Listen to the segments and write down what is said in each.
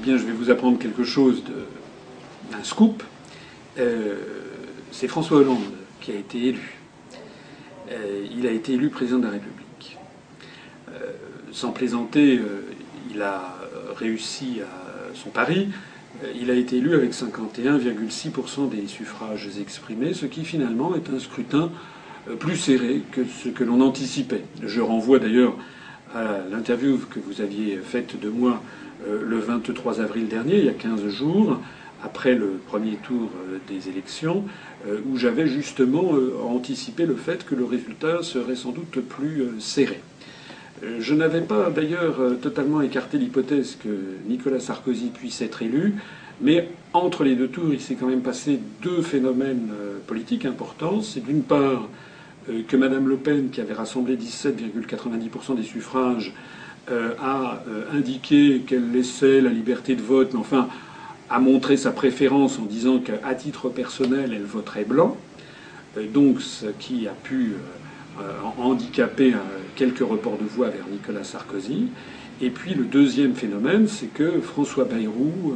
eh bien, je vais vous apprendre quelque chose d'un scoop. Euh, c'est François Hollande qui a été élu. Euh, il a été élu président de la République. Euh, sans plaisanter, il a réussi à son pari. Il a été élu avec 51,6% des suffrages exprimés, ce qui finalement est un scrutin plus serré que ce que l'on anticipait. Je renvoie d'ailleurs à l'interview que vous aviez faite de moi le 23 avril dernier, il y a 15 jours, après le premier tour euh, des élections, euh, où j'avais justement anticipé le fait que le résultat serait sans doute plus serré. Je n'avais pas d'ailleurs totalement écarté l'hypothèse que Nicolas Sarkozy puisse être élu, mais entre les deux tours, il s'est quand même passé deux phénomènes politiques importants. C'est d'une part que Mme Le Pen, qui avait rassemblé 17,90% des suffrages, euh, a euh, indiqué qu'elle laissait la liberté de vote, mais enfin a montré sa préférence en disant qu'à titre personnel, elle voterait blanc. Euh, donc, ce qui a pu handicaper quelques reports de voix vers Nicolas Sarkozy. Et puis le deuxième phénomène, c'est que François Bayrou,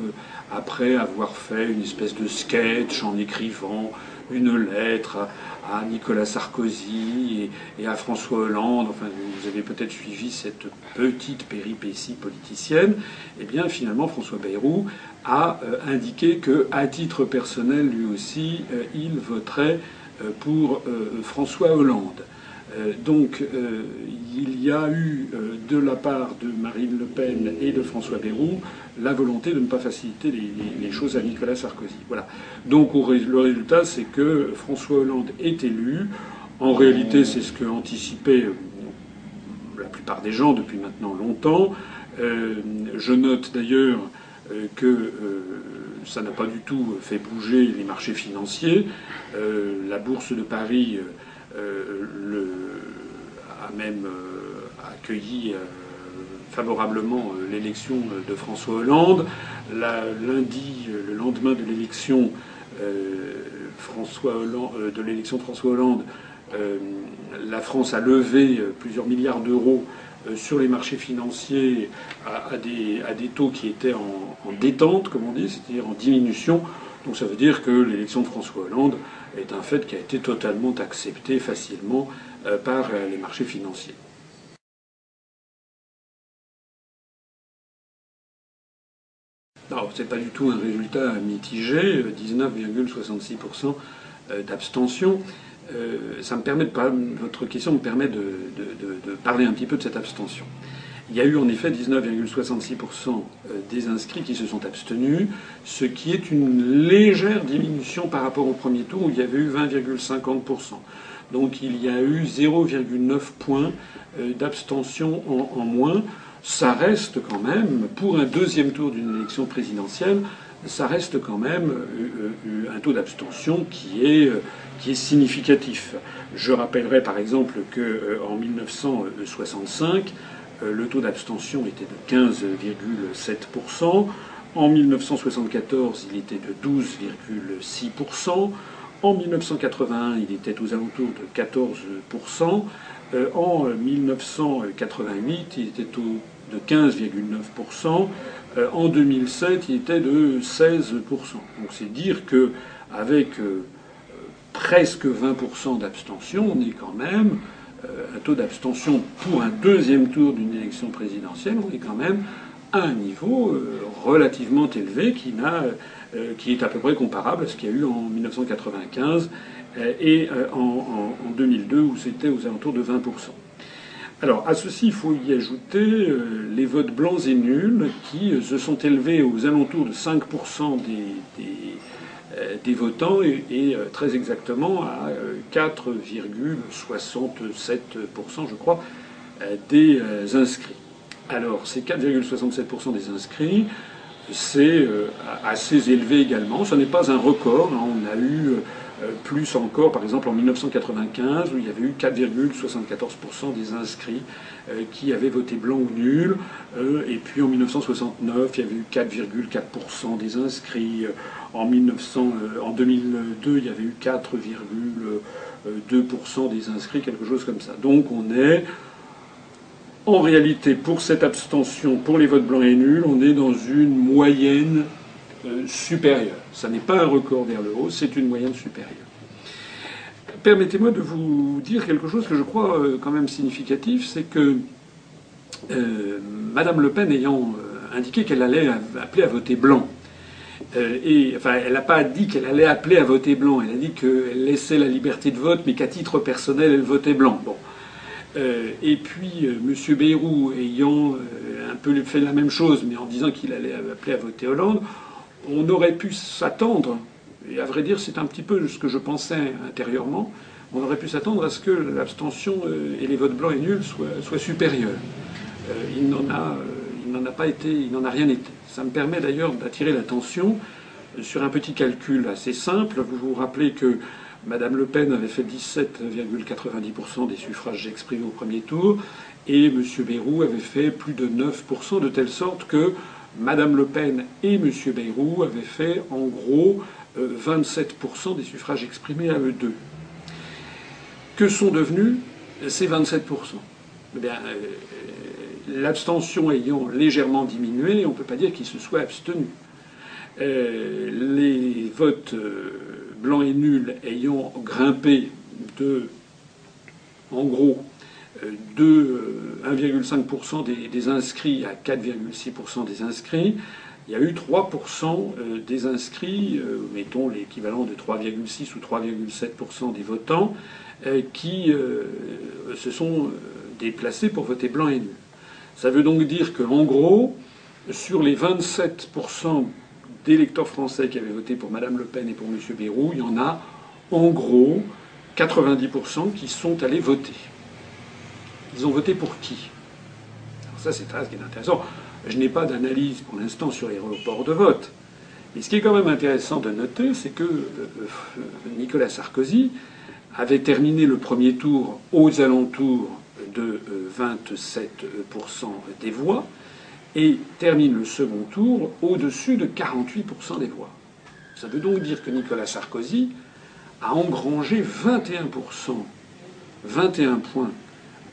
après avoir fait une espèce de sketch en écrivant une lettre à Nicolas Sarkozy et, à François Hollande, enfin vous avez peut-être suivi cette petite péripétie politicienne, eh bien finalement François Bayrou a euh, indiqué que, à titre personnel lui aussi, euh, il voterait euh, pour François Hollande. Donc il y a eu de la part de Marine Le Pen et de François Bayrou la volonté de ne pas faciliter les, choses à Nicolas Sarkozy. Voilà. Donc le résultat, c'est que François Hollande est élu. En réalité, c'est ce que anticipaient euh, la plupart des gens depuis maintenant longtemps. Euh, je note d'ailleurs euh, que ça n'a pas du tout fait bouger les marchés financiers. la bourse de Paris le, a même accueilli favorablement euh, l'élection euh, de François Hollande. lundi, euh, le lendemain de l'élection de l'élection François Hollande, la France a levé plusieurs milliards d'euros sur les marchés financiers à, des, à, des, taux qui étaient en, en détente, comme on dit, c'est-à-dire en diminution. Donc ça veut dire que l'élection de François Hollande est un fait qui a été totalement accepté facilement par les marchés financiers. Alors, c'est pas du tout un résultat mitigé, 19,66% euh, d'abstention. Euh, ça me permet votre question me permet de, parler un petit peu de cette abstention. Il y a eu en effet 19,66% euh, des inscrits qui se sont abstenus, ce qui est une légère diminution par rapport au premier tour où il y avait eu 20,50%. Donc il y a eu 0,9 points d'abstention en moins ça reste quand même, pour un deuxième tour d'une élection présidentielle, ça reste quand même euh, euh, un taux d'abstention qui est, euh, qui est significatif. Je rappellerai par exemple qu'en 1965, le taux d'abstention était de 15,7%. En 1974, il était de 12,6%. En 1981, il était aux alentours de 14%. En 1988, il était de 15,9%. Euh, en 2007, il était de 16%. Donc c'est dire que avec euh, presque 20% d'abstention, on est quand même euh, un taux d'abstention pour un deuxième tour d'une élection présidentielle, on est quand même à un niveau relativement élevé qui, qui est à peu près comparable à ce qu'il y a eu en 1995 et en 2002 où c'était aux alentours de 20%. Alors, à ceci, il faut y ajouter euh, les votes blancs et nuls qui euh, se sont élevés aux alentours de 5% des, euh, des, votants et, très exactement à 4,67%, je crois, des inscrits. Alors, ces 4,67% des inscrits, c'est assez élevé également. Ce n'est pas un record. Hein. On a eu euh, plus encore, par exemple, en 1995, où il y avait eu 4,74% des inscrits euh, qui avaient voté blanc ou nul. Euh, et puis en 1969, il y avait eu 4,4% des inscrits. En, 1900, en 2002, il y avait eu 4,2% des inscrits, quelque chose comme ça. Donc on est En réalité, pour cette abstention, pour les votes blancs et nuls, on est dans une moyenne euh, supérieure. Ça n'est pas un record vers le haut, c'est une moyenne supérieure. Permettez-moi de vous dire quelque chose que je crois euh, quand même significatif, c'est que euh, Madame Le Pen ayant indiqué qu'elle allait appeler à voter blanc, et enfin, elle n'a pas dit qu'elle allait appeler à voter blanc. Elle a dit qu'elle laissait la liberté de vote, mais qu'à titre personnel, elle votait blanc. Euh, et puis euh, M. Bayrou ayant euh, un peu fait la même chose, mais en disant qu'il allait appeler à voter Hollande, on aurait pu s'attendre, et à vrai dire c'est un petit peu ce que je pensais intérieurement, on aurait pu s'attendre à ce que l'abstention et les votes blancs et nuls soient, supérieurs. il n'en a, il n'en a pas été, il n'en a rien été. Ça me permet d'ailleurs d'attirer l'attention sur un petit calcul assez simple. Vous vous rappelez que Madame Le Pen avait fait 17,90% des suffrages exprimés au premier tour et M. Bayrou avait fait plus de 9%, de telle sorte que Madame Le Pen et M. Bayrou avaient fait en gros 27% euh, des suffrages exprimés à eux deux. Que sont devenus ces 27% eh bien, euh, L'abstention ayant légèrement diminué, on ne peut pas dire qu'ils se soient abstenus. Euh, les votes blanc et nul ayant grimpé de, en gros, de 1,5% euh, des, inscrits à 4,6% des inscrits, il y a eu 3% euh, des inscrits, mettons l'équivalent de 3,6 ou 3,7% des votants, qui se sont déplacés pour voter blanc et nul. Ça veut donc dire qu'en gros, sur les 27% d'électeurs français qui avaient voté pour Mme Le Pen et pour M. Bayrou, il y en a en gros 90% qui sont allés voter. Ils ont voté pour qui? Alors ça, c'est très intéressant. Je n'ai pas d'analyse pour l'instant sur les reports de vote. Mais ce qui est quand même intéressant de noter, c'est que euh, Nicolas Sarkozy avait terminé le premier tour aux alentours de 27% euh, des voix, et termine le second tour au-dessus de 48% des voix. Ça veut donc dire que Nicolas Sarkozy a engrangé 21%, 21 points euh,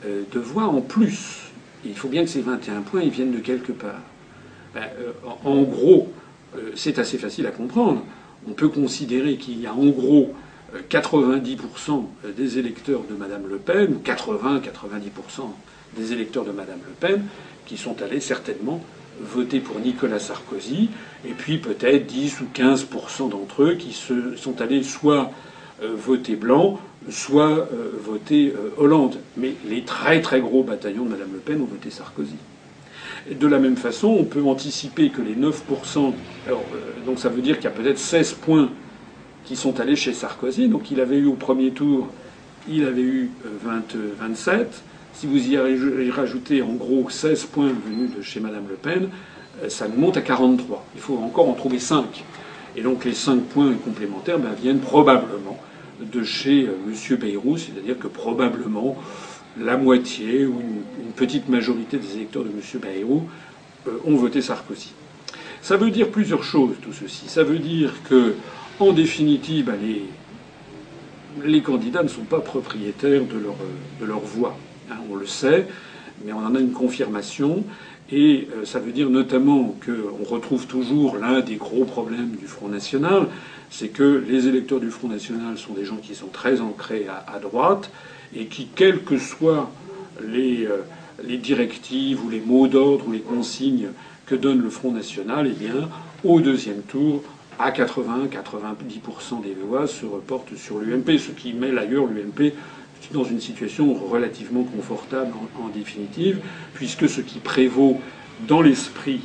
de voix en plus. il faut bien que ces 21 points viennent de quelque part. Ben, euh, en gros, euh, c'est assez facile à comprendre. On peut considérer qu'il y a en gros 90% des électeurs de Mme Le Pen, ou 80-90% des électeurs de Mme Le Pen, qui sont allés certainement voter pour Nicolas Sarkozy, et puis peut-être 10 ou 15% d'entre eux qui se sont allés soit euh, voter blanc, soit euh, voter euh, Hollande. Mais les très très gros bataillons de Mme Le Pen ont voté Sarkozy. de la même façon, on peut anticiper que les 9 alors, donc ça veut dire qu'il y a peut-être 16 points qui sont allés chez Sarkozy. Donc il avait eu au premier tour, il avait eu 20, 27. Si vous y rajoutez en gros 16 points venus de chez Mme Le Pen, euh, ça monte à 43. Il faut encore en trouver 5. Et donc les 5 points complémentaires ben, viennent probablement de chez euh, M. Bayrou, c'est-à-dire que probablement la moitié ou une, petite majorité des électeurs de M. Bayrou euh, ont voté Sarkozy. Ça veut dire plusieurs choses, tout ceci. Ça veut dire que, en définitive, ben, les, candidats ne sont pas propriétaires de leur, de leur voix. Hein, on le sait, mais on en a une confirmation. Et euh, ça veut dire notamment qu'on retrouve toujours l'un des gros problèmes du Front National, c'est que les électeurs du Front National sont des gens qui sont très ancrés à, droite et qui, quelles que soient les, euh, les directives ou les mots d'ordre ou les consignes que donne le Front National, eh bien, au deuxième tour, à 80-90% des voix se reportent sur l'UMP, ce qui met d'ailleurs l'UMP dans une situation relativement confortable en, définitive, puisque ce qui prévaut dans l'esprit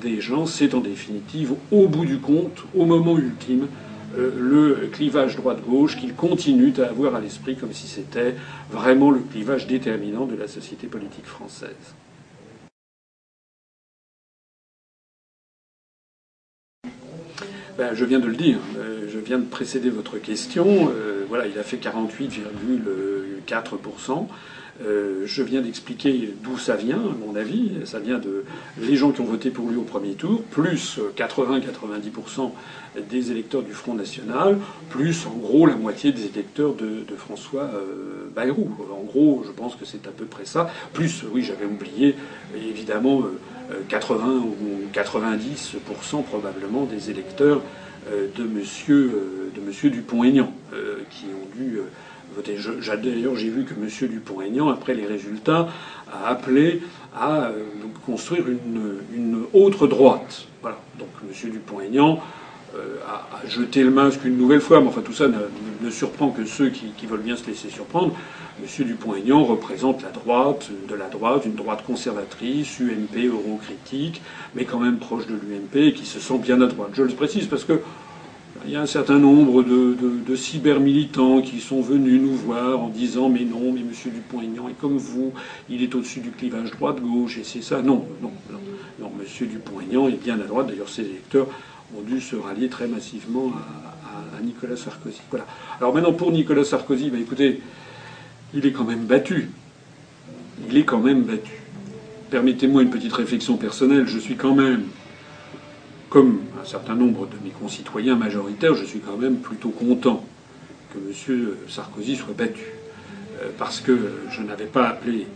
des gens, c'est en définitive, au bout du compte, au moment ultime, euh, le clivage droite-gauche qu'ils continuent à avoir à l'esprit comme si c'était vraiment le clivage déterminant de la société politique française. Ben, je viens de le dire, euh, je viens de précéder votre question. voilà, il a fait 48,4%. Euh, je viens d'expliquer d'où ça vient, à mon avis. Ça vient de les gens qui ont voté pour lui au premier tour, plus 80-90% des électeurs du Front National, plus en gros la moitié des électeurs de, François euh, Bayrou. En gros, je pense que c'est à peu près ça. Plus, oui, j'avais oublié, évidemment, 80 euh, ou 90% probablement des électeurs de Monsieur, de monsieur Dupont-Aignan, qui ont dû D'ailleurs, j'ai vu que M. Dupont-Aignan, après les résultats, a appelé à euh, construire une, autre droite. Voilà. Donc M. Dupont-Aignan euh, a, jeté le masque une nouvelle fois, mais enfin tout ça ne, surprend que ceux qui, veulent bien se laisser surprendre. M. Dupont-Aignan représente la droite, de la droite, une droite conservatrice, UMP, eurocritique, mais quand même proche de l'UMP, qui se sent bien à droite. Je le précise parce que il y a un certain nombre de, de, cyber-militants qui sont venus nous voir en disant mais non, mais Monsieur Dupont-Aignan est comme vous, il est au-dessus du clivage droite-gauche et c'est ça. Non, non, non, non. Monsieur Dupont-Aignan est bien à droite. D'ailleurs, ses électeurs ont dû se rallier très massivement à, Nicolas Sarkozy. Voilà. Alors maintenant, pour Nicolas Sarkozy, bah, écoutez, il est quand même battu. Il est quand même battu. Permettez-moi une petite réflexion personnelle. Je suis quand même comme un certain nombre de mes concitoyens majoritaires, je suis quand même plutôt content que M. Sarkozy soit battu. Euh, parce que je n'avais pas appelé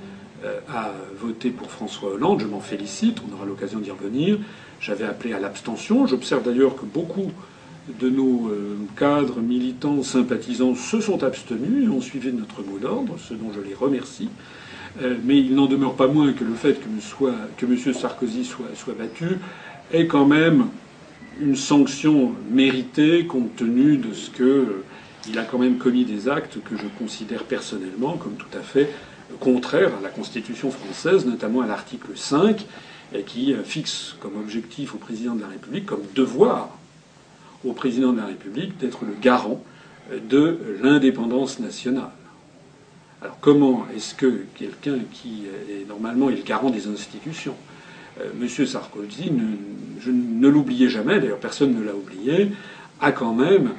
euh, à voter pour François Hollande, je m'en félicite, on aura l'occasion d'y revenir. J'avais appelé à l'abstention. J'observe d'ailleurs que beaucoup de nos euh, cadres, militants, sympathisants se sont abstenus et ont suivi notre mot d'ordre, ce dont je les remercie. Mais il n'en demeure pas moins que le fait que, M. Sarkozy soit battu est quand même une sanction méritée compte tenu de ce que euh, il a quand même commis des actes que je considère personnellement comme tout à fait contraires à la Constitution française, notamment à l'article 5, qui euh, fixe comme objectif au président de la République, comme devoir au président de la République d'être le garant euh, de l'indépendance nationale. Alors comment est-ce que quelqu'un qui est normalement le garant des institutions? Euh, M. Sarkozy, je ne l'oubliais jamais, d'ailleurs personne ne l'a oublié, a quand même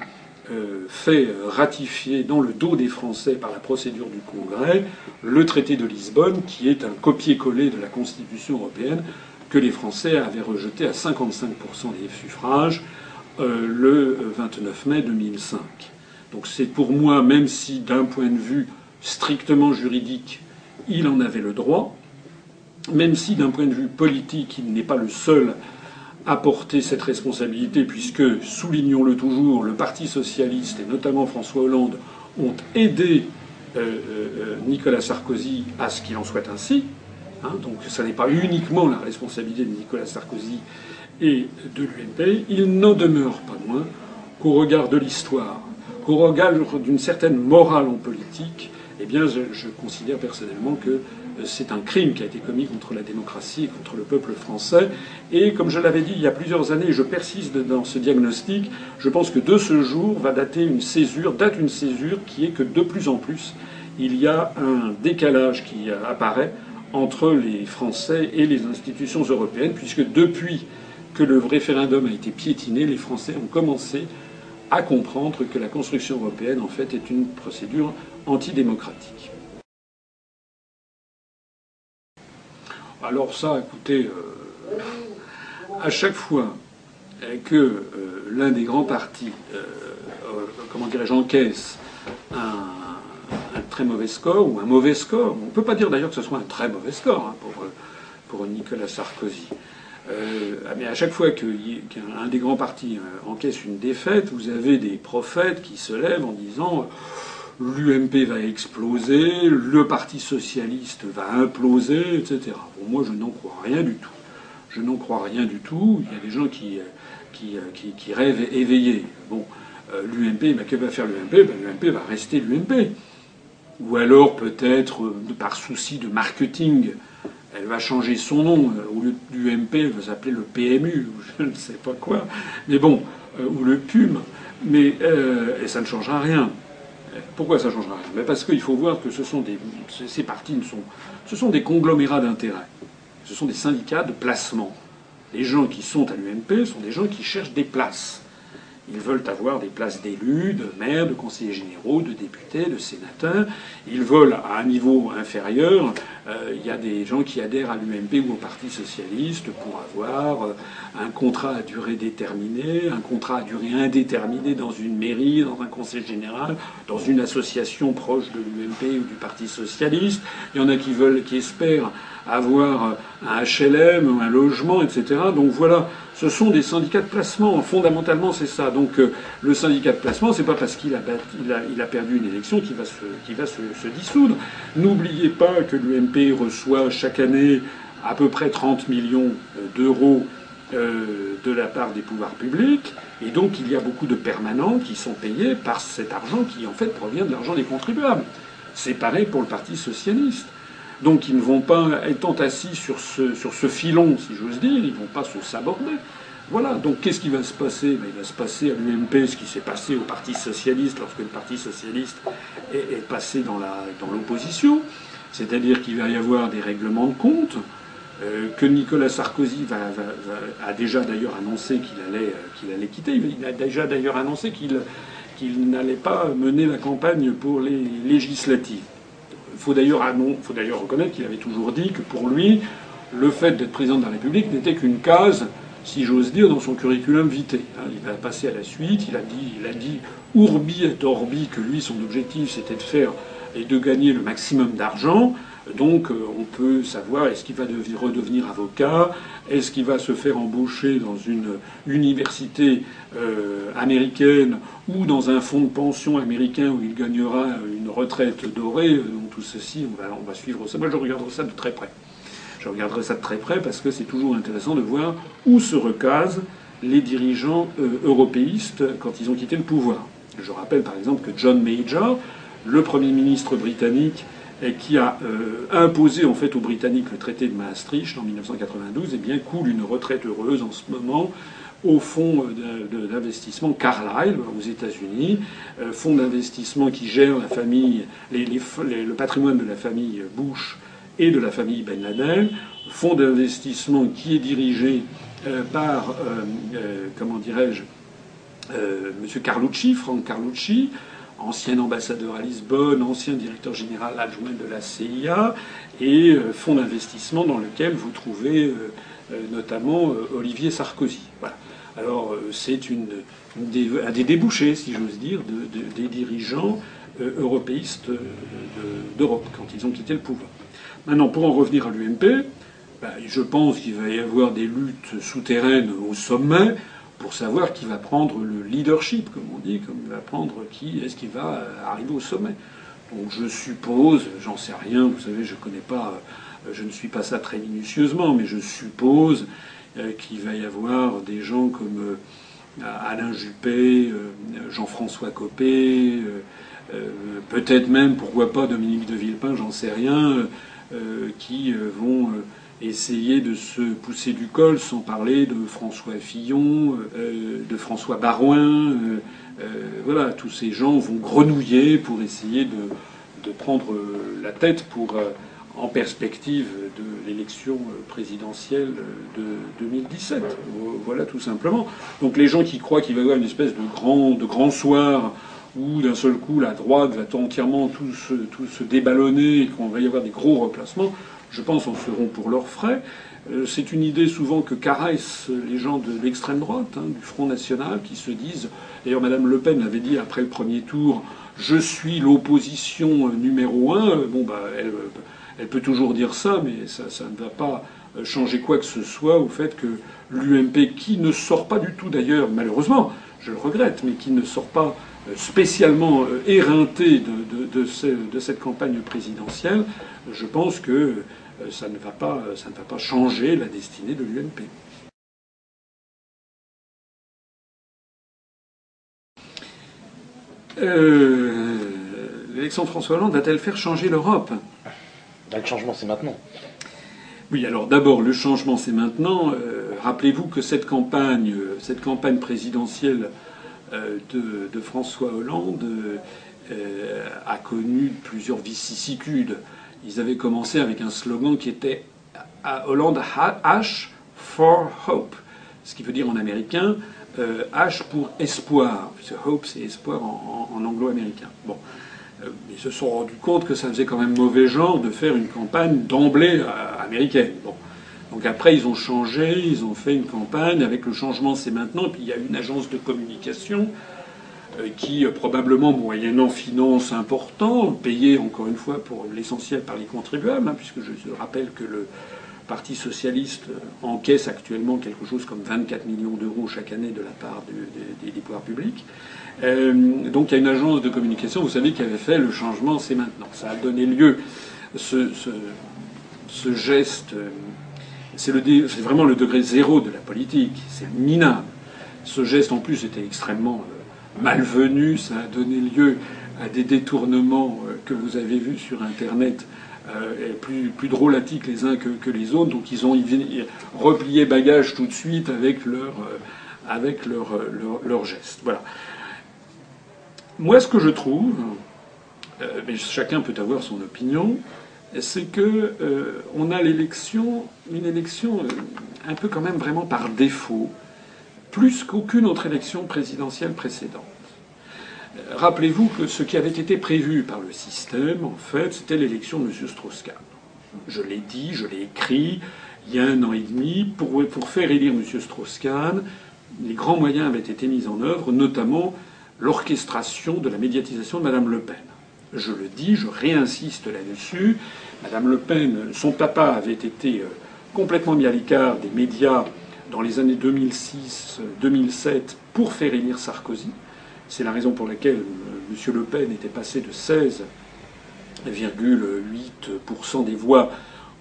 euh, fait ratifier dans le dos des Français par la procédure du Congrès le traité de Lisbonne, qui est un copier-coller de la Constitution européenne que les Français avaient rejeté à 55% des suffrages euh, le 29 mai 2005. Donc c'est pour moi, même si d'un point de vue strictement juridique, il en avait le droit, même si d'un point de vue politique, il n'est pas le seul à porter cette responsabilité, puisque, soulignons-le toujours, le Parti socialiste et notamment François Hollande ont aidé euh, euh, Nicolas Sarkozy à ce qu'il en soit ainsi. Hein, donc ce n'est pas uniquement la responsabilité de Nicolas Sarkozy et de l'UMP. Il n'en demeure pas moins qu'au regard de l'histoire, qu'au regard d'une certaine morale en politique, eh bien, je considère personnellement que c'est un crime qui a été commis contre la démocratie et contre le peuple français. Et comme je l'avais dit il y a plusieurs années, je persiste dans ce diagnostic, je pense que de ce jour va dater une césure, date une césure qui est que de plus en plus, il y a un décalage qui apparaît entre les Français et les institutions européennes, puisque depuis que le référendum a été piétiné, les Français ont commencé à comprendre que la construction européenne, en fait, est une procédure antidémocratique. Alors ça, écoutez, euh, à chaque fois que euh, l'un des grands partis, euh, comment encaisse un, très mauvais score ou un mauvais score, on ne peut pas dire d'ailleurs que ce soit un très mauvais score hein, pour, pour Nicolas Sarkozy. mais à chaque fois qu'un des grands partis encaisse une défaite, vous avez des prophètes qui se lèvent en disant l'UMP va exploser, le Parti socialiste va imploser, etc. Bon, moi, je n'en crois rien du tout. Je n'en crois rien du tout. Il y a des gens qui, qui, qui, rêvent éveillés. Bon, euh, l'UMP, ben, que va faire l'UMP ben, L'UMP va rester l'UMP. Ou alors, peut-être, euh, par souci de marketing, elle va changer son nom. Euh, au lieu de l'UMP, elle va s'appeler le PMU, ou je ne sais pas quoi. Mais bon, ou le PUM. Mais et ça ne changera rien. Pourquoi ça ne changera rien? Parce qu'il faut voir que ce sont des, ces partis ne sont, ce sont des conglomérats d'intérêts. Ce sont des syndicats de placement. Les gens qui sont à l'UMP sont des gens qui cherchent des places. Ils veulent avoir des places d'élus, de maires, de conseillers généraux, de députés, de sénateurs. Ils veulent, à un niveau inférieur, euh, il y a des gens qui adhèrent à l'UMP ou au Parti socialiste pour avoir euh, un contrat à durée déterminée, un contrat à durée indéterminée dans une mairie, dans un conseil général, dans une association proche de l'UMP ou du Parti socialiste. Il y en a qui veulent, qui espèrent avoir un HLM, un logement, etc. Donc voilà, ce sont des syndicats de placement. Fondamentalement, c'est ça. Donc euh, le syndicat de placement, c'est pas parce qu'il a, perdu une élection qu'il va, se, va se, dissoudre. N'oubliez pas que l'UMP reçoit chaque année à peu près 30 millions euh, d'euros euh, de la part des pouvoirs publics. Et donc il y a beaucoup de permanents qui sont payés par cet argent qui en fait provient de l'argent des contribuables. C'est pareil pour le Parti socialiste. Donc ils ne vont pas, étant assis sur ce, filon, si j'ose dire, ils ne vont pas se saborder. Voilà, donc qu'est-ce qui va se passer? Ben, Il va se passer à l'UMP ce qui s'est passé au Parti socialiste lorsque le Parti socialiste est, passé dans l'opposition, c'est-à-dire qu'il va y avoir des règlements de compte, euh, que Nicolas Sarkozy a déjà d'ailleurs annoncé qu'il allait, euh, qu'il allait quitter. Il a déjà d'ailleurs annoncé qu'il qu'il n'allait pas mener la campagne pour les législatives. Il faut d'ailleurs reconnaître qu'il avait toujours dit que pour lui, le fait d'être président de la République n'était qu'une case, si j'ose dire, dans son curriculum vitae. Hein, il va passer à la suite. Il a dit, il a dit urbi et orbi que lui, son objectif, c'était de faire et de gagner le maximum d'argent. Donc euh, on peut savoir est-ce qu'il va redevenir avocat, est-ce qu'il va se faire embaucher dans une université euh, américaine ou dans un fonds de pension américain où il gagnera une retraite dorée? Donc tout ceci, on va, suivre ça. Moi je regarderai ça de très près. Je regarderai ça de très près parce que c'est toujours intéressant de voir où se recasent les dirigeants euh, européistes quand ils ont quitté le pouvoir. Je rappelle par exemple que John Major, le Premier ministre britannique, qui a euh, imposé en fait aux Britanniques le traité de Maastricht en 1992, eh bien coule une retraite heureuse en ce moment au fonds d'investissement Carlyle aux États-Unis, euh, fonds d'investissement qui gère la famille, le patrimoine de la famille Bush et de la famille Ben Laden, fonds d'investissement qui est dirigé euh, par, comment dirais-je, M. Carlucci, Franck Carlucci, ancien ambassadeur à Lisbonne, ancien directeur général adjoint de la CIA, et euh, fonds d'investissement dans lequel vous trouvez euh, euh, notamment Olivier Sarkozy. Alors c'est une, un des débouchés, si j'ose dire, de, des dirigeants européistes d'Europe quand ils ont quitté le pouvoir. Maintenant, pour en revenir à l'UMP, ben, je pense qu'il va y avoir des luttes souterraines au sommet pour savoir qui va prendre le leadership, comme on dit, comme va prendre qui est-ce qui va arriver au sommet. Donc je suppose, j'en sais rien, vous savez, je connais pas, euh, je ne suis pas ça très minutieusement, mais je suppose euh, qu'il va y avoir des gens comme euh, Alain Juppé, Jean-François Copé, peut-être même, pourquoi pas Dominique de Villepin, j'en sais rien, qui vont essayer de se pousser du col, sans parler de François Fillon, euh, de François Barouin. Euh, euh, voilà, tous ces gens vont grenouiller pour essayer de, de prendre la tête pour, en perspective de l'élection présidentielle de 2017. Voilà, tout simplement. Donc les gens qui croient qu'il va y avoir une espèce de grand, de grand soir où d'un seul coup la droite va entièrement tout se, tout se déballonner et qu'on va y avoir des gros replacements, je pense, en seront pour leurs frais. Euh, c'est une idée souvent que caressent les gens de l'extrême droite, hein, du Front National, qui se disent. D'ailleurs, Madame Le Pen l'avait dit après le premier tour je suis l'opposition numéro un. Bon, bah, elle, peut toujours dire ça, mais ça, ne va pas changer quoi que ce soit au fait que l'UMP, qui ne sort pas du tout d'ailleurs, malheureusement, je le regrette, mais qui ne sort pas euh, spécialement euh, éreinté de, cette campagne présidentielle, je pense que ça ne va pas, ça ne va pas changer la destinée de l'UMP. Euh, L'élection de François Hollande va-t-elle faire changer l'Europe? Le changement, c'est maintenant. Oui, alors d'abord, le changement, c'est maintenant. Euh, rappelez-vous que cette campagne, cette campagne présidentielle euh, de, de, François Hollande a connu plusieurs vicissitudes. Ils avaient commencé avec un slogan qui était Hollande H for Hope, ce qui veut dire en américain H pour espoir, puisque hope c'est espoir en, anglo-américain. Bon. Ils se sont rendus compte que ça faisait quand même mauvais genre de faire une campagne d'emblée américaine. Bon. Donc après, ils ont changé, ils ont fait une campagne. Avec le changement, c'est maintenant. Et puis il y a une agence de communication euh, qui, euh, probablement moyennant finance important, payée encore une fois pour l'essentiel par les contribuables, hein, puisque je rappelle que le Parti socialiste euh, encaisse actuellement quelque chose comme 24 millions d'euros chaque année de la part des pouvoirs publics. donc il y a une agence de communication, vous savez, qui avait fait le changement, c'est maintenant. Ça a donné lieu, ce, ce, geste c'est vraiment le degré zéro de la politique. C'est minable. Ce geste, en plus, était extrêmement euh, malvenu. Ça a donné lieu à des détournements euh, que vous avez vus sur Internet, euh, plus, plus drôlatiques les uns que, les autres. Donc ils ont replié bagage tout de suite avec leur, leur, geste. Voilà. Moi, ce que je trouve, mais chacun peut avoir son opinion, c'est que euh, on a l'élection, une élection euh, un peu quand même vraiment par défaut, plus qu'aucune autre élection présidentielle précédente. Euh, rappelez-vous que ce qui avait été prévu par le système, en fait, c'était l'élection de M. Strauss-Kahn. Je l'ai dit, je l'ai écrit il y a un an et demi. Pour, faire élire M. Strauss-Kahn, les grands moyens avaient été mis en œuvre, notamment l'orchestration de la médiatisation de Mme Le Pen. Je le dis, je réinsiste là-dessus. Madame Le Pen, son papa avait été euh, complètement mis à l'écart des médias dans les années 2006-2007 pour faire élire Sarkozy. C'est la raison pour laquelle euh, M. Le Pen était passé de 16,8% des voix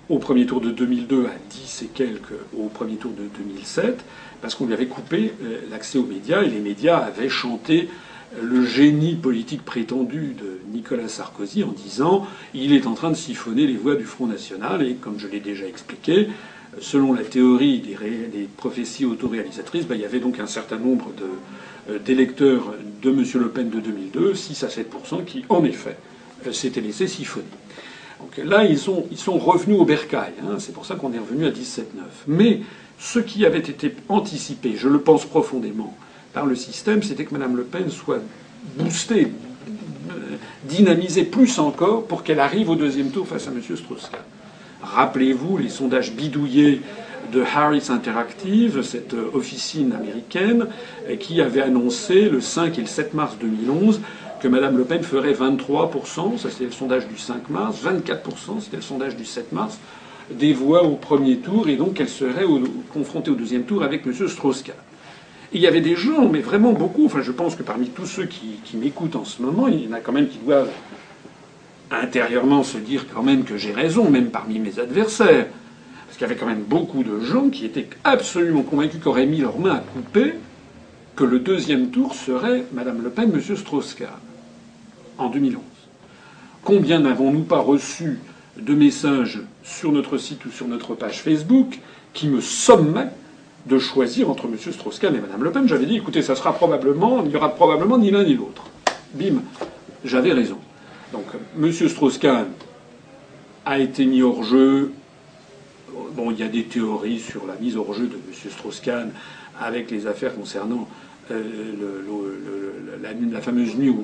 au premier tour de 2002 à 10 et quelques au premier tour de 2007, parce qu'on lui avait coupé euh, l'accès aux médias et les médias avaient chanté le génie politique prétendu de Nicolas Sarkozy en disant il est en train de siphonner les voix du Front National et comme je l'ai déjà expliqué, selon la théorie des, prophéties autoréalisatrices, ben, il y avait donc un certain nombre euh, d'électeurs de, M. Le Pen de 2002, 6 à 7 qui, en effet, euh, s'étaient laissés siphonner. Donc là, ils sont, revenus au bercail. Hein, c'est pour ça qu'on est revenu à 17-9. Mais ce qui avait été anticipé, je le pense profondément, par le système, c'était que Mme Le Pen soit boostée, dynamisée plus encore pour qu'elle arrive au deuxième tour face à M. Strauss-Kahn. Rappelez-vous les sondages bidouillés de Harris Interactive, cette officine américaine, qui avait annoncé le 5 et le 7 mars 2011 que Mme Le Pen ferait 23%, ça c'était le sondage du 5 mars, 24%, c'était le sondage du 7 mars, des voix au premier tour, et donc qu'elle serait confrontée au deuxième tour avec M. Strauss-Kahn il y avait des gens, mais vraiment beaucoup, enfin je pense que parmi tous ceux qui, m'écoutent en ce moment, il y en a quand même qui doivent intérieurement se dire quand même que j'ai raison, même parmi mes adversaires. Parce qu'il y avait quand même beaucoup de gens qui étaient absolument convaincus qu'auraient mis leurs mains à couper que le deuxième tour serait Mme Le Pen, M. Strauss-Kahn, en 2011. Combien n'avons-nous pas reçu de messages sur notre site ou sur notre page Facebook qui me sommaient de choisir entre M. Strauss-Kahn et Mme Le Pen? J'avais dit, écoutez, ça sera probablement, il n'y aura probablement ni l'un ni l'autre. Bim, j'avais raison. Donc, M. Strauss-Kahn a été mis hors jeu. Bon, il y a des théories sur la mise hors jeu de M. Strauss-Kahn avec les affaires concernant euh, la, fameuse nuit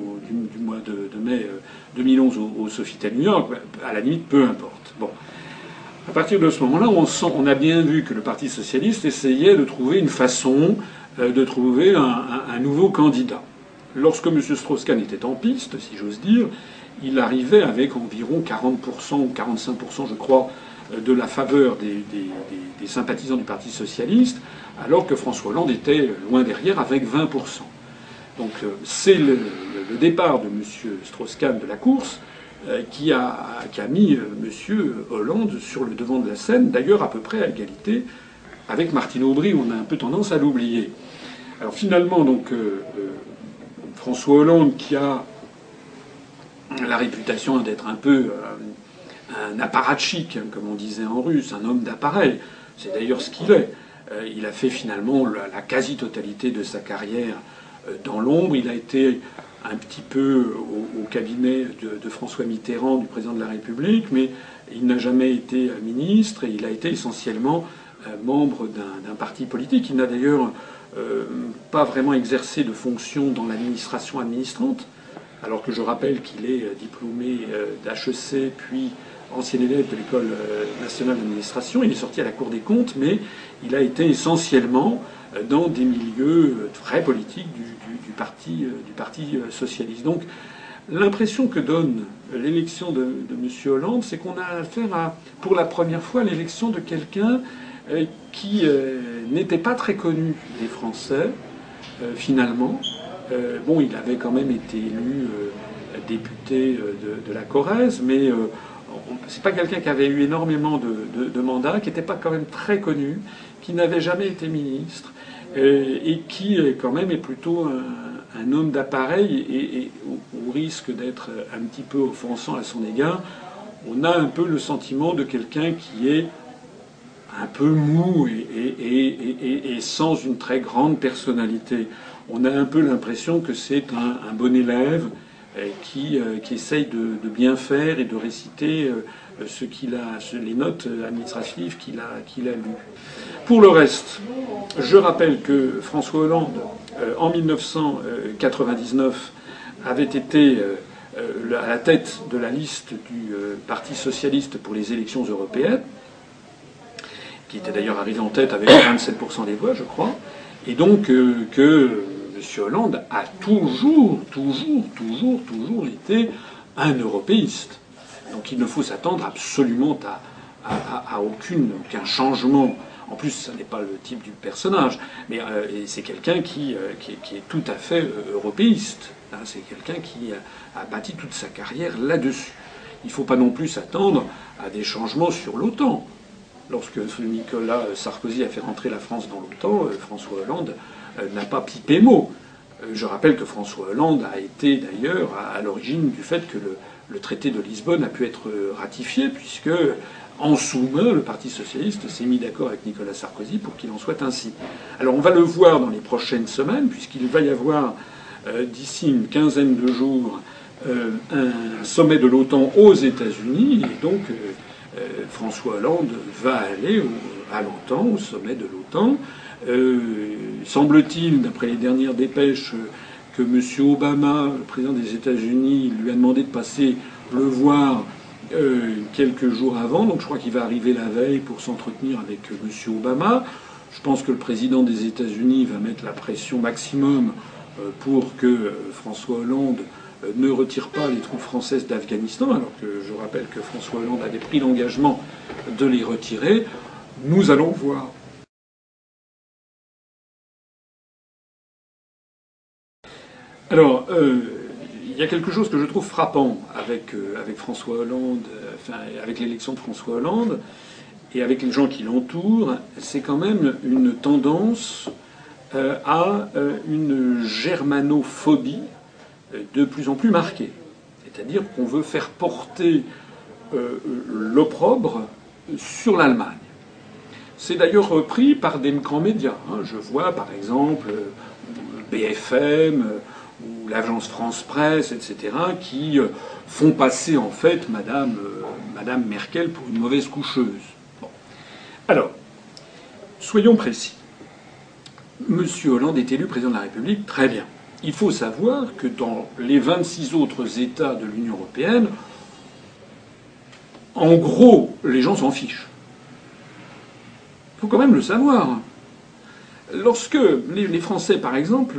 du, mois de, mai 2011 euh, au, au Sofitel New York. À la limite, peu importe. Bon. À partir de ce moment-là, on, a bien vu que le Parti socialiste essayait de trouver une façon euh, de trouver un, nouveau candidat. Lorsque M. Strauss-Kahn était en piste, si j'ose dire, il arrivait avec environ 40% ou 45%, je crois, euh, de la faveur des, sympathisants du Parti socialiste, alors que François Hollande était loin derrière avec 20%. Donc euh, c'est le, départ de M. Strauss-Kahn de la course euh, qui a, mis euh, M. Hollande sur le devant de la scène, d'ailleurs à peu près à égalité avec Martine Aubry, on a un peu tendance à l'oublier. Alors finalement, donc, euh, François Hollande, qui a la réputation d'être un peu un apparatchik, hein, comme on disait en russe, un homme d'appareil, c'est d'ailleurs ce qu'il est. il a fait finalement la quasi-totalité de sa carrière dans l'ombre. Il a été un petit peu au, cabinet de, François Mitterrand, du président de la République, mais il n'a jamais été ministre et il a été essentiellement membre d'un parti politique. Il n'a d'ailleurs pas vraiment exercé de fonction dans l'administration administrante, alors que je rappelle qu'il est diplômé d'HEC puis ancien élève de l'école nationale d'administration. Il est sorti à la Cour des comptes, mais il a été essentiellement dans des milieux très politiques du, parti, du parti socialiste. Donc l'impression que donne l'élection de, M. Hollande, c'est qu'on a affaire à, pour la première fois, l'élection de quelqu'un euh, qui euh, n'était pas très connu des Français, euh, finalement. Bon, il avait quand même été élu député de, la Corrèze, mais c'est pas quelqu'un qui avait eu énormément de, mandats, qui n'était pas quand même très connu, qui n'avait jamais été ministre, et qui quand même est plutôt un homme d'appareil, et, au, risque d'être un petit peu offensant à son égard, on a un peu le sentiment de quelqu'un qui est un peu mou et, sans une très grande personnalité. On a un peu l'impression que c'est un, bon élève euh, qui, euh, qui essaye de, bien faire et de réciter euh, ce qu'il a, les notes administratives qu'il a, qu'il a lues. Pour le reste, je rappelle que François Hollande en 1999, avait été à la tête de la liste du Parti socialiste pour les élections européennes, qui était d'ailleurs arrivé en tête avec 27% des voix, je crois, et donc que. Hollande a toujours, toujours, toujours, toujours été un européiste. Donc il ne faut s'attendre absolument à, aucun changement en plus, ce n'est pas le type du personnage, mais euh, c'est quelqu'un qui, euh, qui, est tout à fait euh, européiste. Hein. c'est quelqu'un qui a bâti toute sa carrière là-dessus. Il ne faut pas non plus s'attendre à des changements sur l'OTAN. Lorsque Nicolas Sarkozy a fait rentrer la France dans l'OTAN, François Hollande n'a pas pipé mot. Je rappelle que François Hollande a été d'ailleurs à l'origine du fait que le, traité de Lisbonne a pu être ratifié, puisque en sous-main, le Parti socialiste s'est mis d'accord avec Nicolas Sarkozy pour qu'il en soit ainsi. Alors on va le voir dans les prochaines semaines, puisqu'il va y avoir euh, d'ici une quinzaine de jours euh, un sommet de l'OTAN aux États-Unis, et donc euh, François Hollande va aller à l'OTAN, au sommet de l'OTAN. Semble-t-il, d'après les dernières dépêches, que M. Obama, le président des États-Unis, lui a demandé de passer le voir euh, quelques jours avant. Donc je crois qu'il va arriver la veille pour s'entretenir avec euh, M. Obama. Je pense que le président des États-Unis va mettre la pression maximum euh, pour que François Hollande ne retire pas les troupes françaises d'Afghanistan, alors que je rappelle que François Hollande avait pris l'engagement de les retirer. Nous allons voir. Alors, il y a quelque chose que je trouve frappant avec, euh, avec François Hollande, euh, enfin, avec l'élection de François Hollande et avec les gens qui l'entourent, c'est quand même une tendance euh, à une germanophobie de plus en plus marquée. C'est-à-dire qu'on veut faire porter l'opprobre sur l'Allemagne. C'est d'ailleurs repris par des grands médias. Hein. Je vois par exemple BFM, ou l'agence France Presse, etc., qui euh, font passer en fait Madame, euh, Madame Merkel pour une mauvaise coucheuse. Alors, soyons précis. Monsieur Hollande est élu président de la République, très bien. Il faut savoir que dans les 26 autres États de l'Union européenne, en gros, les gens s'en fichent. Il faut quand même le savoir. Lorsque les Français, par exemple,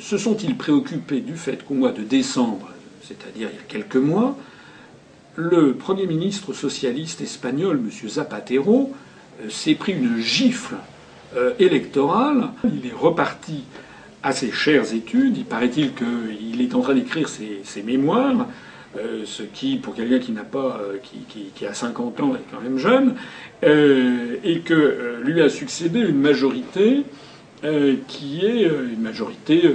se sont-ils préoccupés du fait qu'au mois de décembre, c'est-à-dire il y a quelques mois, le Premier ministre socialiste espagnol, M. Zapatero, euh, s'est pris une gifle euh, électorale. Il est reparti à ses chères études. Il paraît-il qu'il est en train d'écrire ses, mémoires, euh, ce qui, pour quelqu'un qui n'a pas, qui, a 50 ans, est quand même jeune, et que lui a succédé une majorité qui est une majorité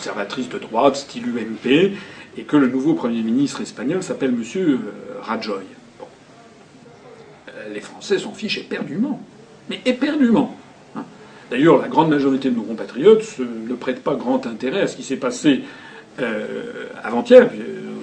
conservatrice de droite, style UMP, et que le nouveau Premier ministre espagnol s'appelle M. Rajoy. Les Français s'en fichent éperdument. Mais éperdument. Hein. D'ailleurs, la grande majorité de nos compatriotes ne prêtent pas grand intérêt à ce qui s'est passé avant-hier.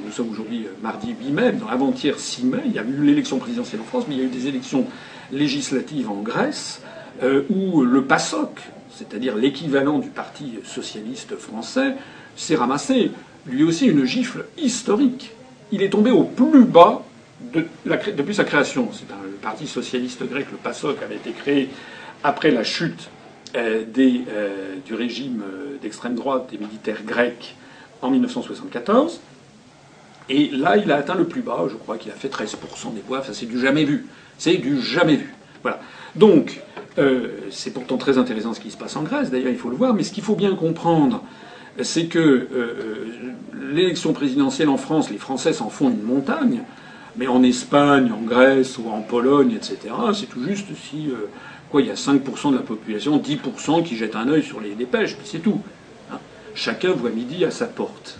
Nous sommes aujourd'hui mardi 8 mai. Avant-hier 6 mai, il y a eu l'élection présidentielle en France, mais il y a eu des élections législatives en Grèce, euh, où le PASOK, c'est-à-dire l'équivalent du Parti socialiste français, s'est ramassé lui aussi une gifle historique. Il est tombé au plus bas depuis sa création. C'est le Parti socialiste grec, le PASOK, avait été créé après la chute euh, euh, du régime d'extrême droite des militaires grecs en 1974. Et là, il a atteint le plus bas. Je crois qu'il a fait 13% des voix. Enfin, c'est du jamais vu. C'est du jamais vu. Voilà. Donc, euh, c'est pourtant très intéressant ce qui se passe en Grèce. D'ailleurs, il faut le voir. Mais ce qu'il faut bien comprendre, c'est que euh, euh, l'élection présidentielle en France, les Français s'en font une montagne. Mais en Espagne, en Grèce ou en Pologne, etc., c'est tout juste si quoi, il y a 5% de la population, 10% qui jettent un œil sur les dépêches, puis c'est tout. Hein. Chacun voit midi à sa porte.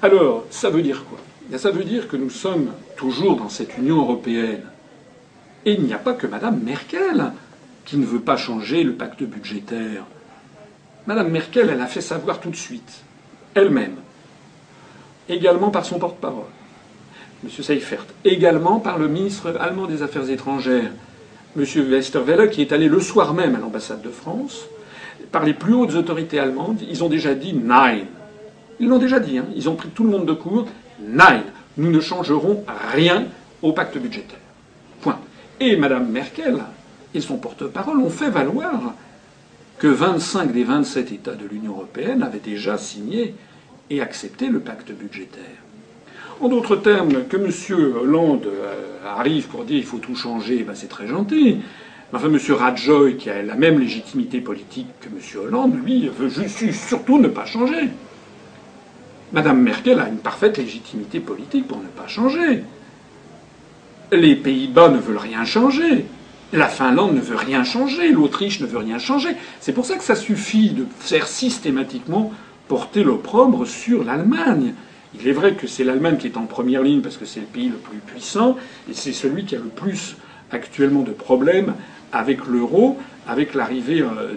Alors, ça veut dire quoi? Ça veut dire que nous sommes toujours dans cette Union européenne. Et il n'y a pas que Mme Merkel qui ne veut pas changer le pacte budgétaire. Mme Merkel, elle a fait savoir tout de suite, elle-même, également par son porte-parole, M. Seifert, également par le ministre allemand des Affaires étrangères, M. Westerwelle, qui est allé le soir même à l'ambassade de France, par les plus hautes autorités allemandes, ils ont déjà dit nein. Ils l'ont déjà dit, hein. ils ont pris tout le monde de court, Nine. Nous ne changerons rien au pacte budgétaire. Point. Et Mme Merkel et son porte-parole ont fait valoir que 25 des 27 États de l'Union européenne avaient déjà signé et accepté le pacte budgétaire. En d'autres termes, que M. Hollande euh, arrive pour dire il faut tout changer, ben c'est très gentil. Enfin, M. Rajoy, qui a la même légitimité politique que M. Hollande, lui, veut juste, surtout ne pas changer. Madame Merkel a une parfaite légitimité politique pour ne pas changer. Les Pays-Bas ne veulent rien changer. La Finlande ne veut rien changer. L'Autriche ne veut rien changer. C'est pour ça que ça suffit de faire systématiquement porter l'opprobre sur l'Allemagne. Il est vrai que c'est l'Allemagne qui est en première ligne parce que c'est le pays le plus puissant et c'est celui qui a le plus actuellement de problèmes avec l'euro, avec l'arrivée euh,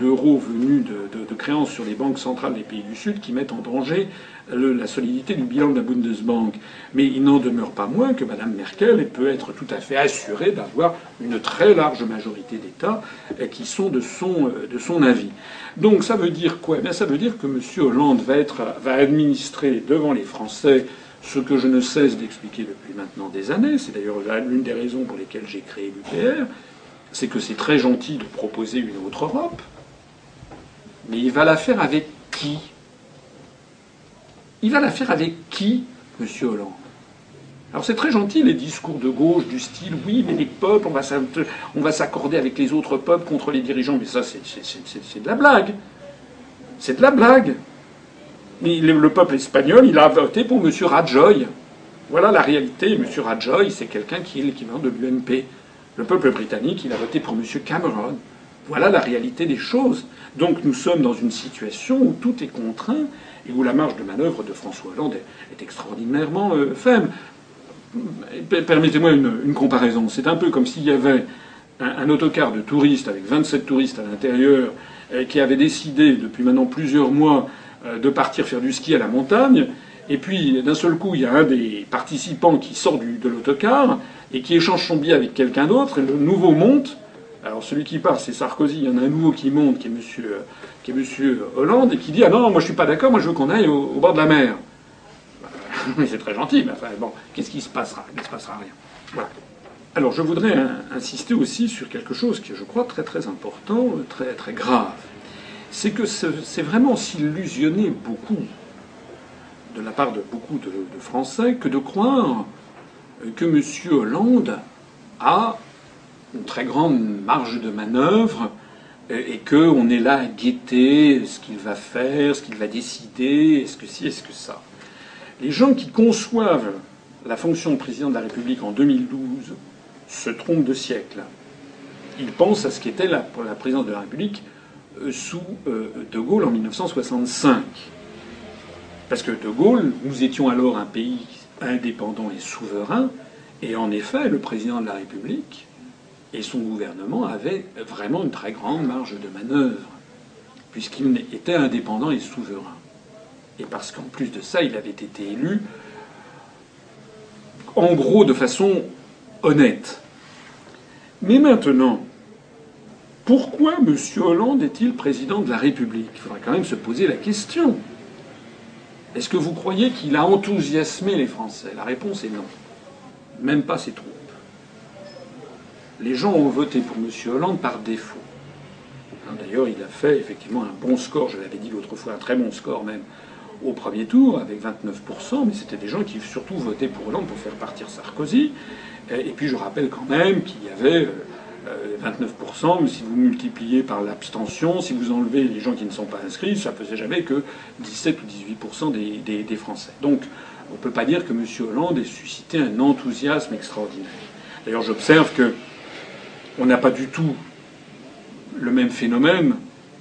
d'euros venus de, créances sur les banques centrales des pays du Sud qui mettent en danger la solidité du bilan de la Bundesbank. Mais il n'en demeure pas moins que Mme Merkel peut être tout à fait assurée d'avoir une très large majorité d'États euh, qui sont de son, euh, de son avis. Donc ça veut dire quoi? Eh Ça veut dire que M. Hollande va, être, va administrer devant les Français ce que je ne cesse d'expliquer depuis maintenant des années, c'est d'ailleurs l'une des raisons pour lesquelles j'ai créé l'UPR, c'est que c'est très gentil de proposer une autre Europe, mais il va la faire avec qui? Il va la faire avec qui, M. Hollande? Alors c'est très gentil les discours de gauche du style oui mais les peuples on va s'accorder avec les autres peuples contre les dirigeants. Mais ça c'est de la blague. C'est de la blague le peuple espagnol il a voté pour M. Rajoy voilà la réalité M. Rajoy c'est quelqu'un qui est l'équivalent de l'UMP le peuple britannique, il a voté pour M. Cameron. Voilà la réalité des choses. Donc nous sommes dans une situation où tout est contraint et où la marge de manœuvre de François Hollande est, extraordinairement euh, faible. Permettez-moi une, comparaison. C'est un peu comme s'il y avait un, autocar de touristes avec 27 touristes à l'intérieur euh, qui avait décidé depuis maintenant plusieurs mois de partir faire du ski à la montagne. Et puis d'un seul coup, il y a un des participants qui sort de l'autocar et qui échange son billet avec quelqu'un d'autre, et le nouveau monte. Alors celui qui part, c'est Sarkozy, il y en a un nouveau qui monte, qui est monsieur, qui est monsieur Hollande, et qui dit Ah non, moi je suis pas d'accord, moi je veux qu'on aille au, bord de la mer. Mais c'est très gentil, mais enfin bon, qu'est-ce qui se passera? Il ne se passera rien. Voilà. Alors je voudrais insister aussi sur quelque chose qui est, je crois, très très important, très très grave. C'est que c'est vraiment s'illusionner beaucoup, de la part de beaucoup de Français, que de croire que M. Hollande a une très grande marge de manœuvre et qu'on est là à guetter ce qu'il va faire, ce qu'il va décider, est-ce que ci, est-ce que ça. Les gens qui conçoivent la fonction de président de la République en 2012 se trompent de siècle. Ils pensent à ce qu'était la, la présidence de la République sous euh, De Gaulle en 1965. Parce que De Gaulle, nous étions alors un pays indépendant et souverain. Et en effet, le président de la République et son gouvernement avaient vraiment une très grande marge de manœuvre, puisqu'il était indépendant et souverain. Et parce qu'en plus de ça, il avait été élu, en gros, de façon honnête. Mais maintenant, pourquoi M. Hollande est-il président de la République? Il faudrait quand même se poser la question. Est-ce que vous croyez qu'il a enthousiasmé les Français? La réponse est non. Même pas ses troupes. Les gens ont voté pour M. Hollande par défaut. Hein, d'ailleurs, il a fait effectivement un bon score, je l'avais dit l'autre fois, un très bon score même au premier tour, avec 29%, mais c'était des gens qui surtout votaient pour Hollande pour faire partir Sarkozy. Et puis je rappelle quand même qu'il y avait 29%, euh, mais si vous multipliez par l'abstention, si vous enlevez les gens qui ne sont pas inscrits, ça faisait jamais que 17 ou 18% des, Français. Donc on ne peut pas dire que M. Hollande ait suscité un enthousiasme extraordinaire. D'ailleurs, j'observe que on n'a pas du tout le même phénomène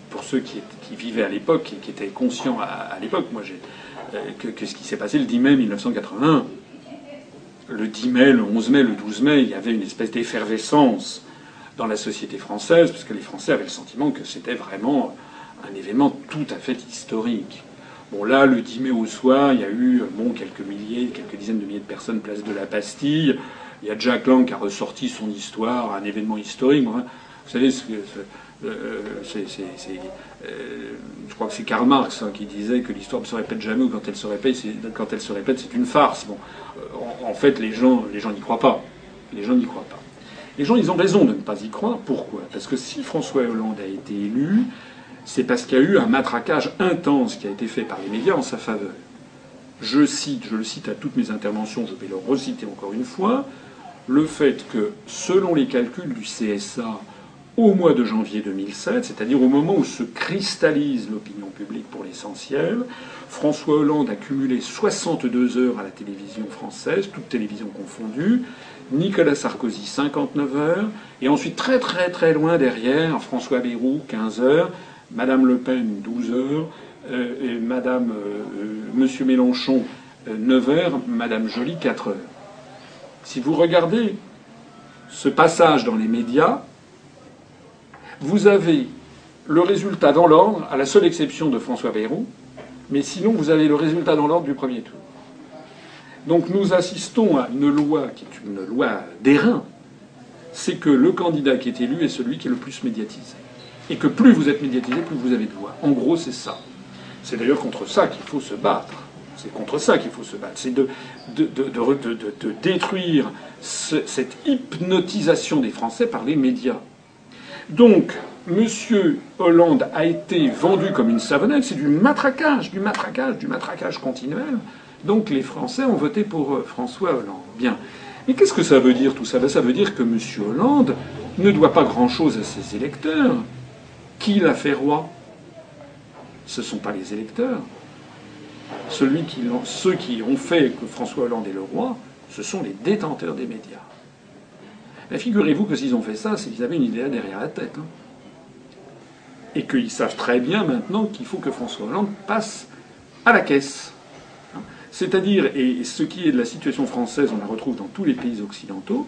pour ceux qui, vivaient à l'époque et qui étaient conscients à, l'époque. Moi, euh, que, ce qui s'est passé le 10 mai 1981. Le 10 mai, le 11 mai, le 12 mai, il y avait une espèce d'effervescence dans la société française, parce que les Français avaient le sentiment que c'était vraiment un événement tout à fait historique. Bon, là, le 10 mai au soir, il y a eu bon, quelques milliers, quelques dizaines de milliers de personnes place de la Bastille. Il y a Jack Lang qui a ressorti son histoire, un événement historique. Vous savez, euh, euh, je crois que c'est Karl Marx hein, qui disait que l'histoire ne se répète jamais ou quand elle se répète, quand elle se répète, c'est une farce. Bon, euh, en, en, fait, les gens, les gens n'y croient pas. Les gens n'y croient pas. Les gens, ils ont raison de ne pas y croire. Pourquoi? Parce que si François Hollande a été élu, c'est parce qu'il y a eu un matraquage intense qui a été fait par les médias en sa faveur. Je cite, je le cite à toutes mes interventions, je vais le reciter encore une fois, le fait que, selon les calculs du CSA, au mois de janvier 2007, c'est-à-dire au moment où se cristallise l'opinion publique pour l'essentiel, François Hollande a cumulé 62 heures à la télévision française, toutes télévisions confondues, Nicolas Sarkozy 59 heures, et ensuite très très très loin derrière, François Bayrou 15 heures, Madame Le Pen 12 heures, euh, Madame euh, euh, Mélenchon 9 heures, Madame Joly 4 heures. Si vous regardez ce passage dans les médias, vous avez le résultat dans l'ordre, à la seule exception de François Bayrou, mais sinon vous avez le résultat dans l'ordre du premier tour. Donc nous assistons à une loi qui est une loi d'airain, c'est que le candidat qui est élu est celui qui est le plus médiatisé. Et que plus vous êtes médiatisé, plus vous avez de voix. En gros, c'est ça. C'est d'ailleurs contre ça qu'il faut se battre. C'est contre ça qu'il faut se battre. C'est de, détruire cette hypnotisation des Français par les médias. Donc, M. Hollande a été vendu comme une savonnette. C'est du matraquage, du matraquage, du matraquage continuel. Donc les Français ont voté pour euh, François Hollande. Bien. Mais qu'est-ce que ça veut dire tout ça? Ben, Ça veut dire que M. Hollande ne doit pas grand-chose à ses électeurs. Qui l'a fait roi? Ce ne sont pas les électeurs. Ceux qui ont fait que François Hollande est le roi, ce sont les détenteurs des médias. Mais figurez-vous que s'ils ont fait ça, c'est qu'ils avaient une idée derrière la tête. Hein. Et qu'ils savent très bien maintenant qu'il faut que François Hollande passe à la caisse. C'est-à-dire, et ce qui est de la situation française, on la retrouve dans tous les pays occidentaux,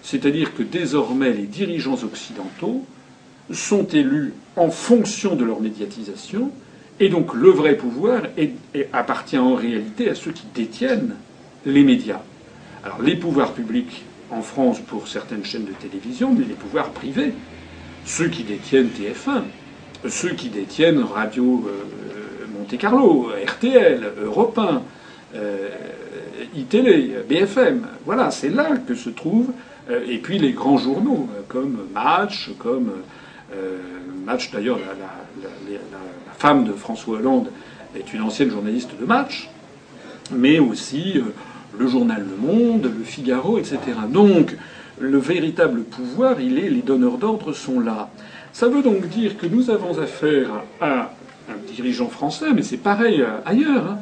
c'est-à-dire que désormais les dirigeants occidentaux sont élus en fonction de leur médiatisation, et donc le vrai pouvoir appartient en réalité à ceux qui détiennent les médias. Alors les pouvoirs publics en France pour certaines chaînes de télévision, mais les pouvoirs privés, ceux qui détiennent TF1, ceux qui détiennent Radio euh, Monte Carlo, RTL, Europe 1, euh, BFM. Voilà, c'est là que se trouvent. Euh, et puis les grands journaux, euh, comme Match, comme Match d'ailleurs, la, femme de François Hollande est une ancienne journaliste de Match, mais aussi le journal Le Monde, le Figaro, etc. Donc, le véritable pouvoir, il est, les donneurs d'ordre sont là. Ça veut donc dire que nous avons affaire à un dirigeant français, mais c'est pareil ailleurs, hein,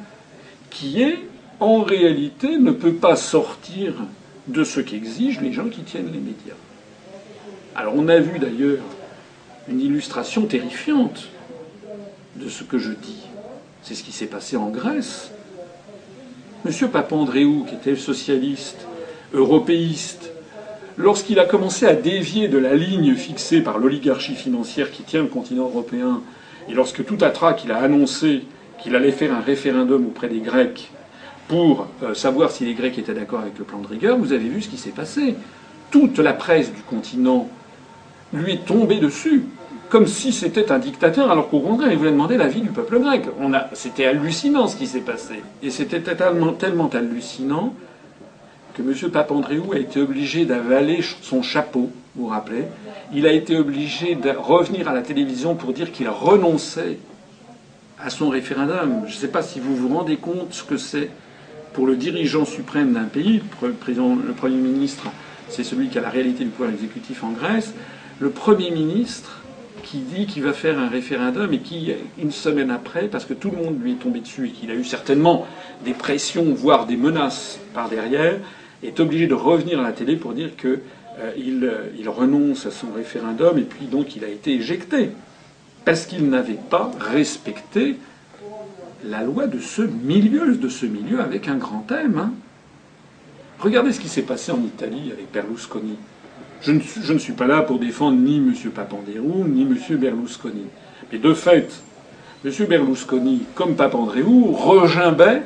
qui est, en réalité, ne peut pas sortir de ce qu'exigent les gens qui tiennent les médias. Alors on a vu d'ailleurs une illustration terrifiante de ce que je dis. C'est ce qui s'est passé en Grèce. Monsieur Papandréou, qui était socialiste, européiste, lorsqu'il a commencé à dévier de la ligne fixée par l'oligarchie financière qui tient le continent européen, et lorsque tout à trac il a annoncé qu'il allait faire un référendum auprès des Grecs pour euh, savoir si les Grecs étaient d'accord avec le plan de rigueur, vous avez vu ce qui s'est passé. toute la presse du continent lui est tombée dessus, comme si c'était un dictateur, alors qu'au contraire, il voulait demander l'avis du peuple grec. C'était hallucinant ce qui s'est passé. Et c'était tellement, tellement hallucinant que M. Papandréou a été obligé d'avaler son chapeau, vous vous rappelez Il a été obligé de revenir à la télévision pour dire qu'il renonçait à son référendum. Je ne sais pas si vous vous rendez compte ce que c'est pour le dirigeant suprême d'un pays, le, Premier ministre, c'est celui qui a la réalité du pouvoir exécutif en Grèce, le Premier ministre qui dit qu'il va faire un référendum et qui, une semaine après, parce que tout le monde lui est tombé dessus et qu'il a eu certainement des pressions, voire des menaces par derrière, est obligé de revenir à la télé pour dire qu'il euh, il renonce à son référendum et puis donc il a été éjecté parce qu'il n'avait pas respecté la loi de ce milieu, de ce milieu avec un grand thème. Hein. Regardez ce qui s'est passé en Italie avec Berlusconi. Je ne, je ne, suis pas là pour défendre ni M. Papandreou ni M. Berlusconi. Mais de fait, M. Berlusconi, comme Papandreou, regimbait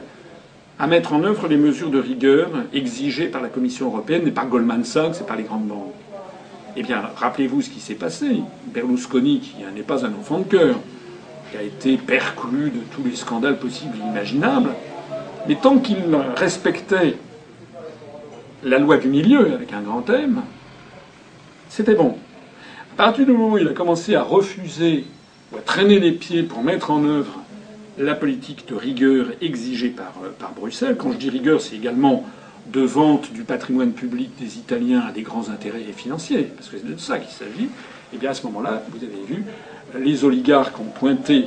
à mettre en œuvre les mesures de rigueur exigées par la Commission européenne et par Goldman Sachs et par les grandes banques. Eh bien, rappelez-vous ce qui s'est passé. Berlusconi, qui n'est pas un enfant de cœur, qui a été perclus de tous les scandales possibles et imaginables, mais tant qu'il respectait la loi du milieu avec un grand M, c'était bon. À partir du moment où il a commencé à refuser ou à traîner les pieds pour mettre en œuvre la politique de rigueur exigée par, par Bruxelles, quand je dis rigueur, c'est également de vente du patrimoine public des Italiens à des grands intérêts financiers, parce que c'est de ça qu'il s'agit, et eh bien à ce moment-là, vous avez vu, les oligarques ont pointé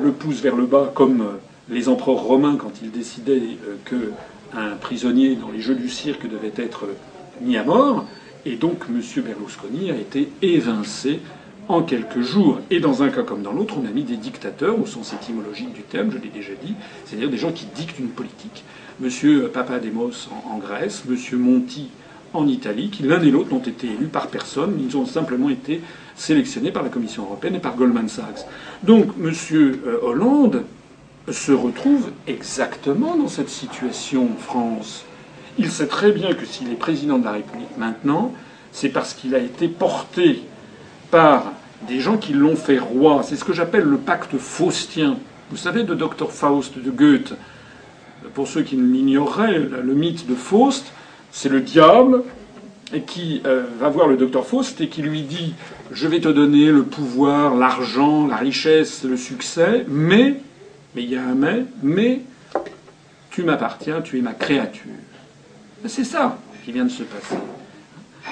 le pouce vers le bas comme euh, les empereurs romains quand ils décidaient euh, qu'un prisonnier dans les jeux du cirque devait être euh, mis à mort, et donc M. Berlusconi a été évincé en quelques jours. Et dans un cas comme dans l'autre, on a mis des dictateurs, au sens étymologique du terme, je l'ai déjà dit, c'est-à-dire des gens qui dictent une politique. M. Papademos en, Grèce, M. Monti en Italie, qui l'un et l'autre n'ont été élus par personne, ils ont simplement été sélectionnés par la Commission européenne et par Goldman Sachs. Donc M. Euh, Hollande se retrouve exactement dans cette situation en France. Il sait très bien que s'il est président de la République maintenant, c'est parce qu'il a été porté par des gens qui l'ont fait roi. C'est ce que j'appelle le pacte faustien. Vous savez, de Dr Faust de Goethe. Pour ceux qui l'ignoreraient, le mythe de Faust, c'est le diable qui euh, va voir le docteur Faust et qui lui dit Je vais te donner le pouvoir, l'argent, la richesse, le succès, mais, mais il y a un mais, mais tu m'appartiens, tu es ma créature. C'est ça qui vient de se passer.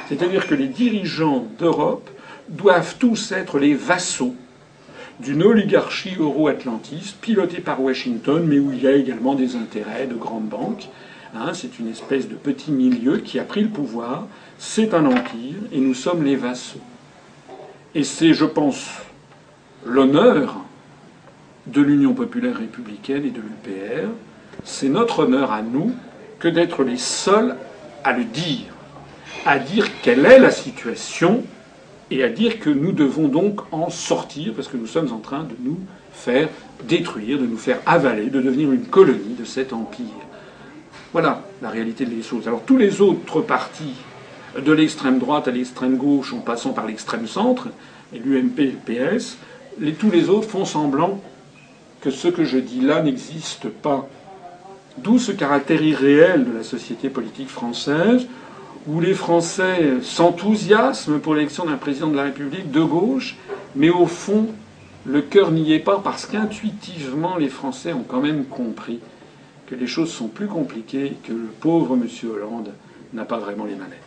C'est-à-dire que les dirigeants d'Europe doivent tous être les vassaux d'une oligarchie euro-atlantiste pilotée par Washington, mais où il y a également des intérêts de grandes banques. Hein, c'est une espèce de petit milieu qui a pris le pouvoir. C'est un empire et nous sommes les vassaux. Et c'est, je pense, l'honneur de l'Union populaire républicaine et de l'UPR. C'est notre honneur à nous que d'être les seuls à le dire, à dire quelle est la situation et à dire que nous devons donc en sortir parce que nous sommes en train de nous faire détruire, de nous faire avaler, de devenir une colonie de cet empire. Voilà la réalité des choses. Alors tous les autres partis, de l'extrême droite à l'extrême gauche, en passant par l'extrême centre, et l'UMP le PS, tous les autres font semblant que ce que je dis là n'existe pas. D'où ce caractère irréel de la société politique française, où les Français s'enthousiasment pour l'élection d'un président de la République de gauche, mais au fond, le cœur n'y est pas parce qu'intuitivement, les Français ont quand même compris que les choses sont plus compliquées que le pauvre M. Hollande n'a pas vraiment les manettes.